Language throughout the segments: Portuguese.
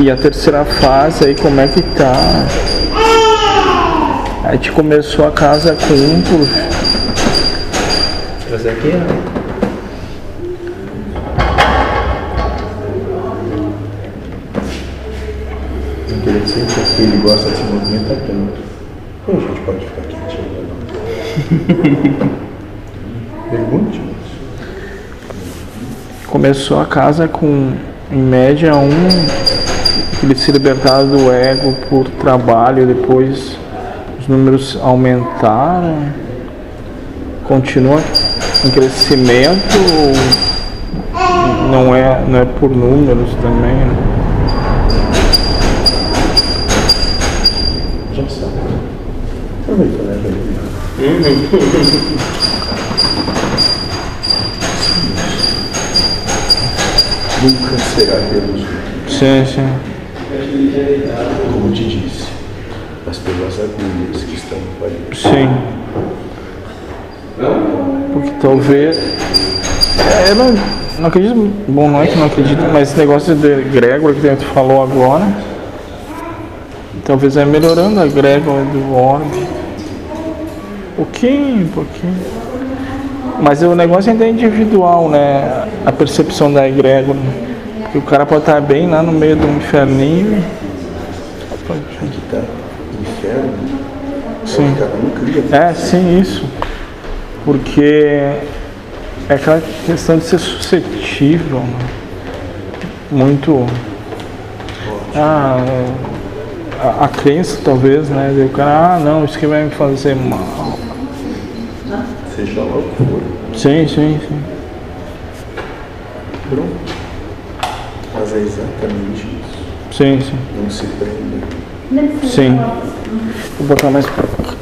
E a terceira fase aí como é que tá? A gente começou a casa com um por. Trazer aqui, ó. Interessante é que ele gosta de se movimentar tanto. Como a gente pode ficar quietinho? né? Pergunte. Começou a casa com, em média, um ele se libertava do ego por trabalho, depois os números aumentaram, continua em crescimento, ou não é, não é por números também, né? Já sabe. Aproveita, né? Nunca será pelos Sim, sim. Como te disse, mas pelas agulhas que estão no palito. Sim. Porque talvez. É, eu não, acredito. Bom, não é que não acredito, mas esse negócio de Gregor que tu falou agora. Talvez é melhorando a Gregor do orbe. Pouquinho, pouquinho. Mas o negócio ainda é individual, né? A percepção da egrégora. Que o cara pode estar bem lá no meio de um inferninho. Aqui tá inferno. Sim. É, sim, isso. Porque é aquela questão de ser suscetível. né? Muito. Ah, a, a crença talvez, né? E o cara, ah não, isso que vai me fazer mal. Seja lá o que for. Sim, sim, sim. Pronto. Mas é exatamente isso. Sim, sim. Não se prenda. Sim. Vou botar mais pra cá.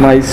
Mas